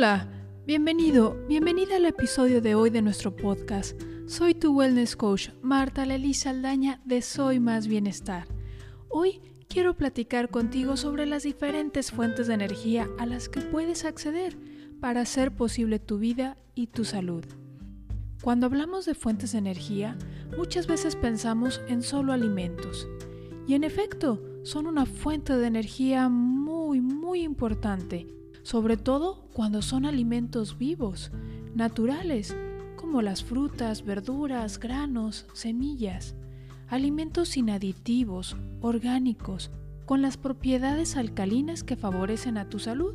Hola, bienvenido, bienvenida al episodio de hoy de nuestro podcast. Soy tu wellness coach, Marta Lelisa Aldaña de Soy Más Bienestar. Hoy quiero platicar contigo sobre las diferentes fuentes de energía a las que puedes acceder para hacer posible tu vida y tu salud. Cuando hablamos de fuentes de energía, muchas veces pensamos en solo alimentos. Y en efecto, son una fuente de energía muy, muy importante sobre todo cuando son alimentos vivos, naturales, como las frutas, verduras, granos, semillas, alimentos sin aditivos, orgánicos, con las propiedades alcalinas que favorecen a tu salud,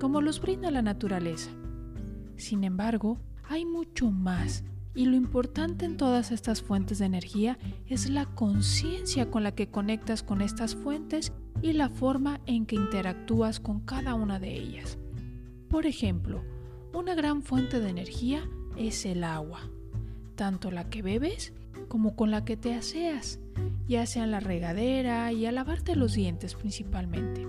como los brinda la naturaleza. Sin embargo, hay mucho más y lo importante en todas estas fuentes de energía es la conciencia con la que conectas con estas fuentes y la forma en que interactúas con cada una de ellas. Por ejemplo, una gran fuente de energía es el agua, tanto la que bebes como con la que te aseas, ya sea en la regadera y a lavarte los dientes principalmente.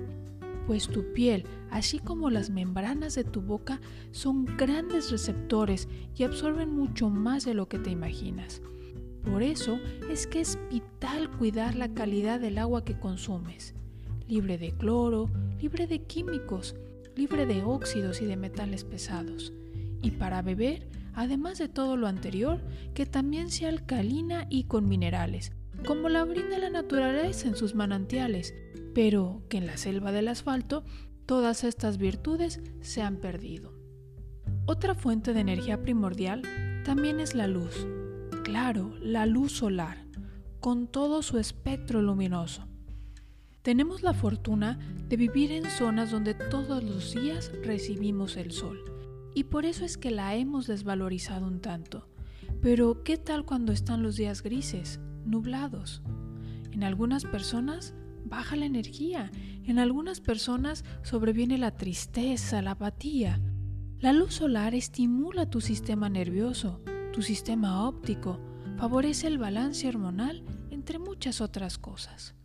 Pues tu piel, así como las membranas de tu boca, son grandes receptores y absorben mucho más de lo que te imaginas. Por eso es que es vital cuidar la calidad del agua que consumes libre de cloro, libre de químicos, libre de óxidos y de metales pesados. Y para beber, además de todo lo anterior, que también sea alcalina y con minerales, como la brinda la naturaleza en sus manantiales, pero que en la selva del asfalto todas estas virtudes se han perdido. Otra fuente de energía primordial también es la luz. Claro, la luz solar, con todo su espectro luminoso. Tenemos la fortuna de vivir en zonas donde todos los días recibimos el sol y por eso es que la hemos desvalorizado un tanto. Pero ¿qué tal cuando están los días grises, nublados? En algunas personas baja la energía, en algunas personas sobreviene la tristeza, la apatía. La luz solar estimula tu sistema nervioso, tu sistema óptico, favorece el balance hormonal, entre muchas otras cosas.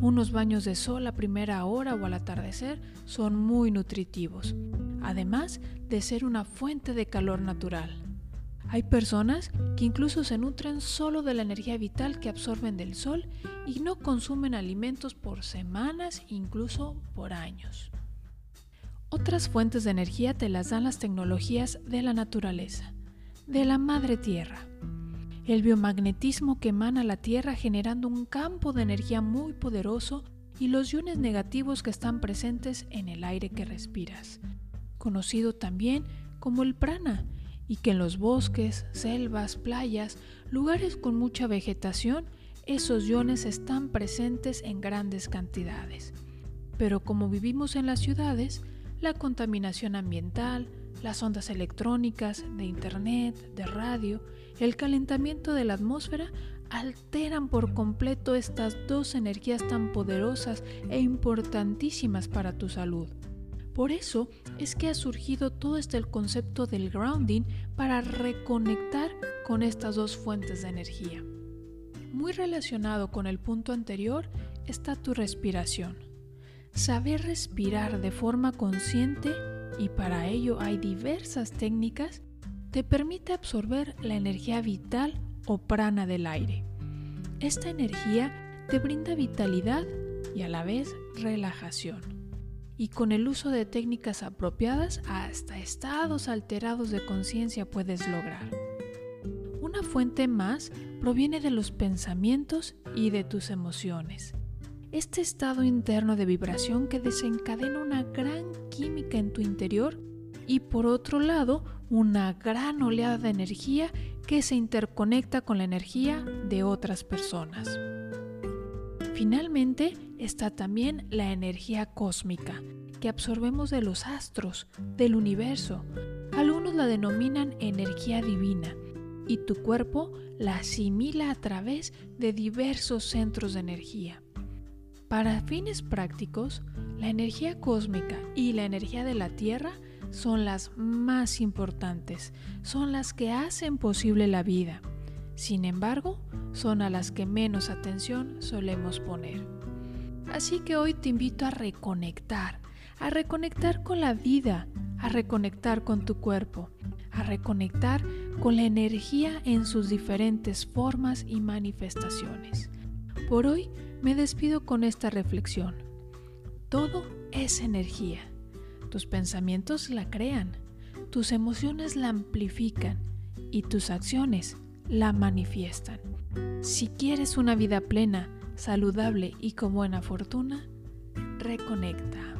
Unos baños de sol a primera hora o al atardecer son muy nutritivos, además de ser una fuente de calor natural. Hay personas que incluso se nutren solo de la energía vital que absorben del sol y no consumen alimentos por semanas, incluso por años. Otras fuentes de energía te las dan las tecnologías de la naturaleza, de la madre tierra el biomagnetismo que emana la Tierra generando un campo de energía muy poderoso y los iones negativos que están presentes en el aire que respiras, conocido también como el prana, y que en los bosques, selvas, playas, lugares con mucha vegetación, esos iones están presentes en grandes cantidades. Pero como vivimos en las ciudades, la contaminación ambiental, las ondas electrónicas, de internet, de radio, el calentamiento de la atmósfera alteran por completo estas dos energías tan poderosas e importantísimas para tu salud. Por eso es que ha surgido todo este concepto del grounding para reconectar con estas dos fuentes de energía. Muy relacionado con el punto anterior está tu respiración. Saber respirar de forma consciente y para ello hay diversas técnicas, te permite absorber la energía vital o prana del aire. Esta energía te brinda vitalidad y a la vez relajación. Y con el uso de técnicas apropiadas hasta estados alterados de conciencia puedes lograr. Una fuente más proviene de los pensamientos y de tus emociones este estado interno de vibración que desencadena una gran química en tu interior y por otro lado una gran oleada de energía que se interconecta con la energía de otras personas. Finalmente está también la energía cósmica que absorbemos de los astros, del universo. Algunos la denominan energía divina y tu cuerpo la asimila a través de diversos centros de energía. Para fines prácticos, la energía cósmica y la energía de la Tierra son las más importantes, son las que hacen posible la vida. Sin embargo, son a las que menos atención solemos poner. Así que hoy te invito a reconectar, a reconectar con la vida, a reconectar con tu cuerpo, a reconectar con la energía en sus diferentes formas y manifestaciones. Por hoy me despido con esta reflexión. Todo es energía. Tus pensamientos la crean, tus emociones la amplifican y tus acciones la manifiestan. Si quieres una vida plena, saludable y con buena fortuna, reconecta.